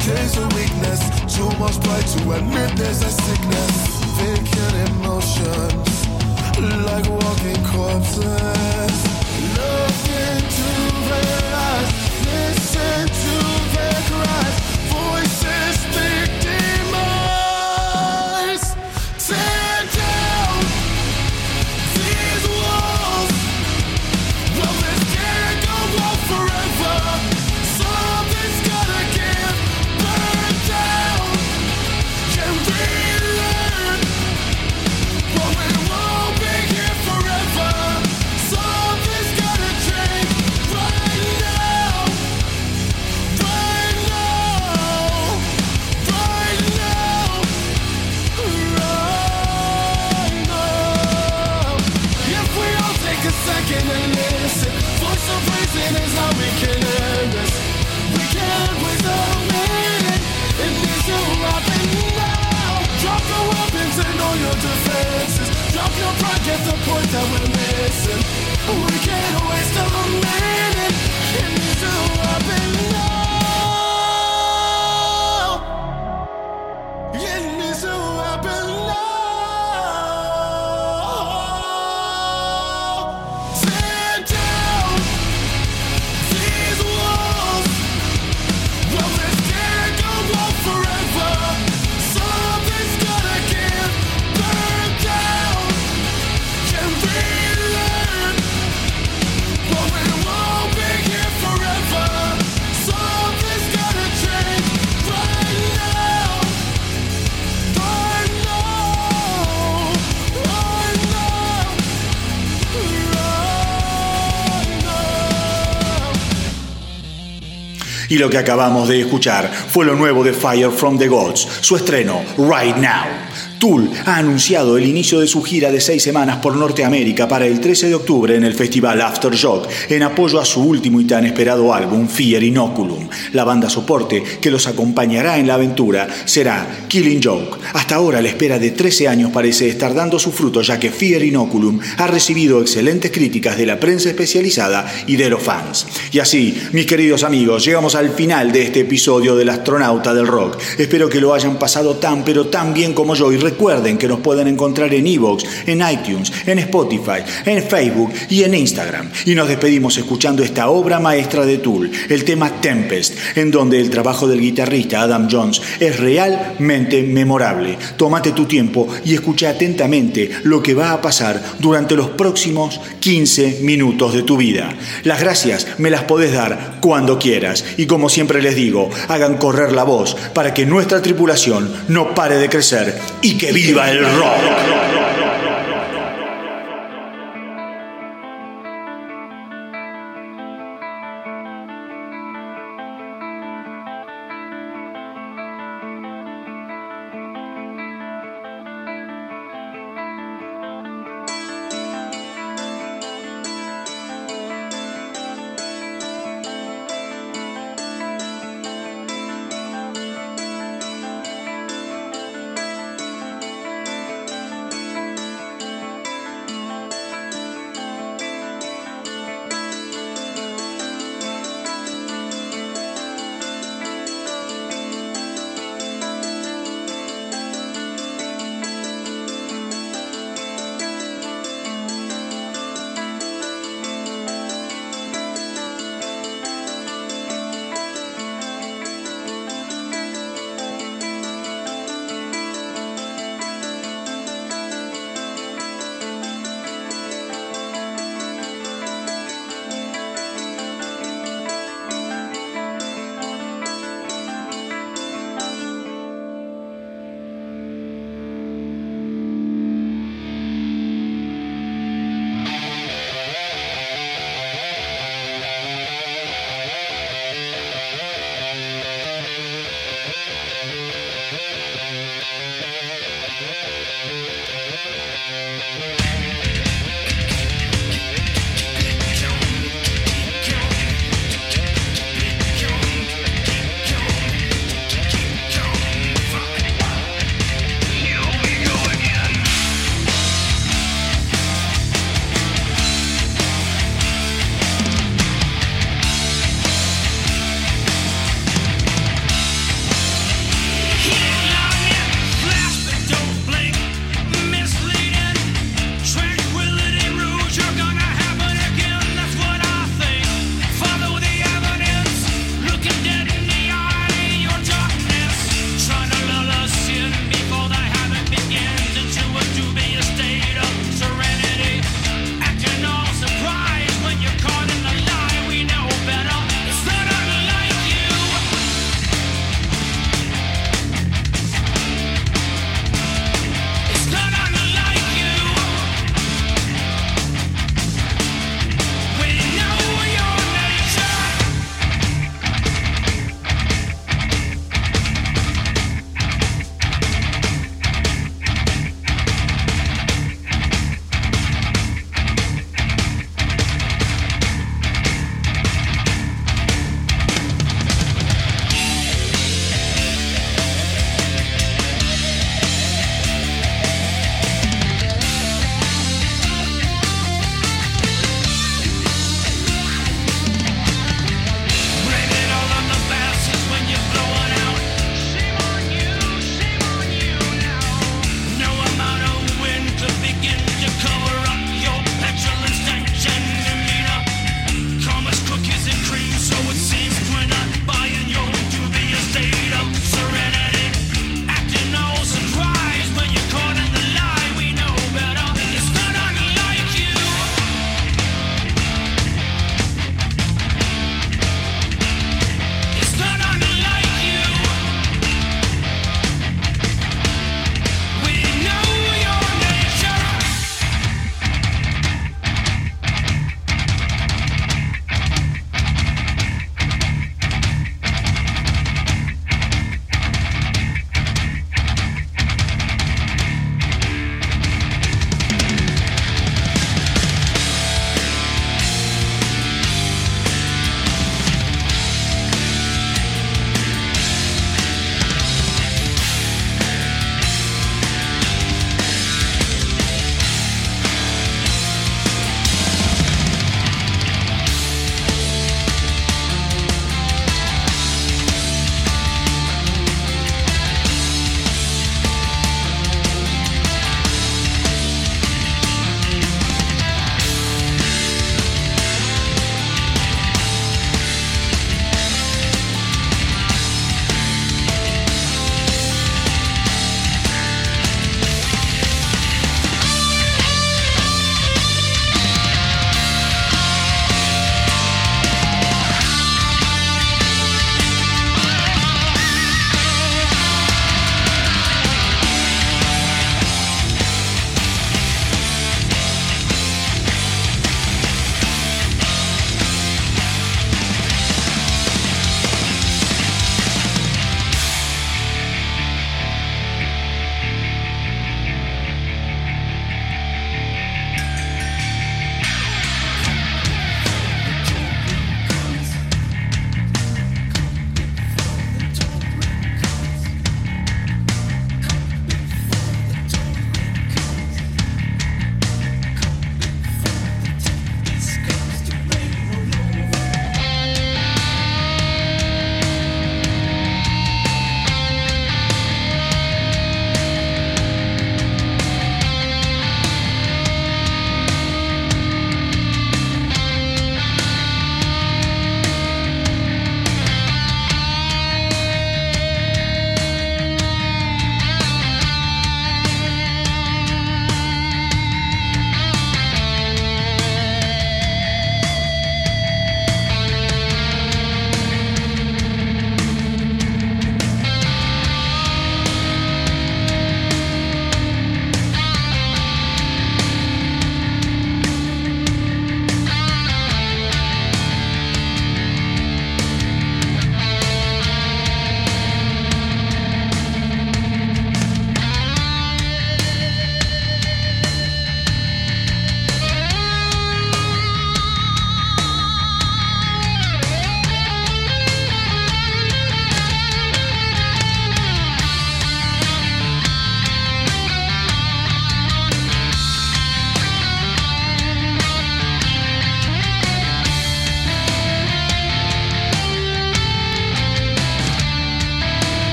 Betrays a weakness. Too much pride to admit there's a sickness. Vacant emotions, like walking corpses. Look into their eyes, listen to their cries. Voices Y lo que acabamos de escuchar fue lo nuevo de Fire from the Gods, su estreno Right Now. Tool ha anunciado el inicio de su gira de seis semanas por Norteamérica para el 13 de octubre en el festival Aftershock, en apoyo a su último y tan esperado álbum Fear Inoculum. La banda soporte que los acompañará en la aventura será Killing Joke. Hasta ahora la espera de 13 años parece estar dando su fruto ya que Fear Inoculum ha recibido excelentes críticas de la prensa especializada y de los fans. Y así, mis queridos amigos, llegamos al final de este episodio del astronauta del rock. Espero que lo hayan pasado tan pero tan bien como yo y recuerden que nos pueden encontrar en Evox, en iTunes, en Spotify, en Facebook y en Instagram. Y nos despedimos escuchando esta obra maestra de Tool, el tema Tempest, en donde el trabajo del guitarrista Adam Jones es realmente memorable. Tómate tu tiempo y escucha atentamente lo que va a pasar durante los próximos 15 minutos de tu vida. Las gracias me las podés dar cuando quieras y como siempre les digo, hagan correr la voz para que nuestra tripulación no pare de crecer y que viva el rock.